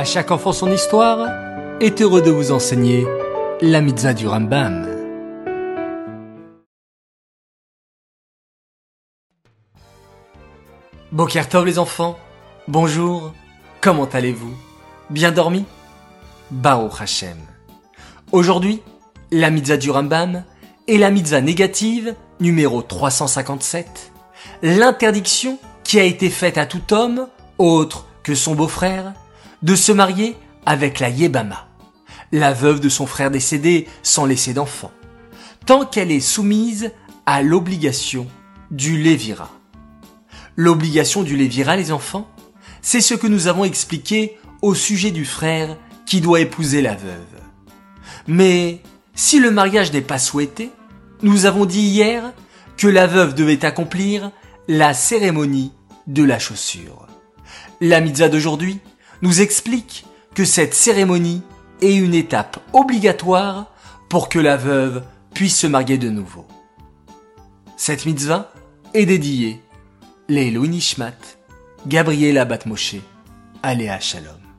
À chaque enfant son histoire est heureux de vous enseigner la mitzvah du Rambam. Bokertov les enfants, bonjour, comment allez-vous? Bien dormi? Baruch Hashem. Aujourd'hui, la mitzvah du Rambam est la mitzvah négative numéro 357, l'interdiction qui a été faite à tout homme, autre que son beau-frère, de se marier avec la Yébama, la veuve de son frère décédé sans laisser d'enfant, tant qu'elle est soumise à l'obligation du Lévira. L'obligation du Lévira, les enfants, c'est ce que nous avons expliqué au sujet du frère qui doit épouser la veuve. Mais si le mariage n'est pas souhaité, nous avons dit hier que la veuve devait accomplir la cérémonie de la chaussure. La mitzvah d'aujourd'hui nous explique que cette cérémonie est une étape obligatoire pour que la veuve puisse se marier de nouveau. Cette mitzvah est dédiée les Nishmat, Gabriela Batmoshe, Aléa Shalom.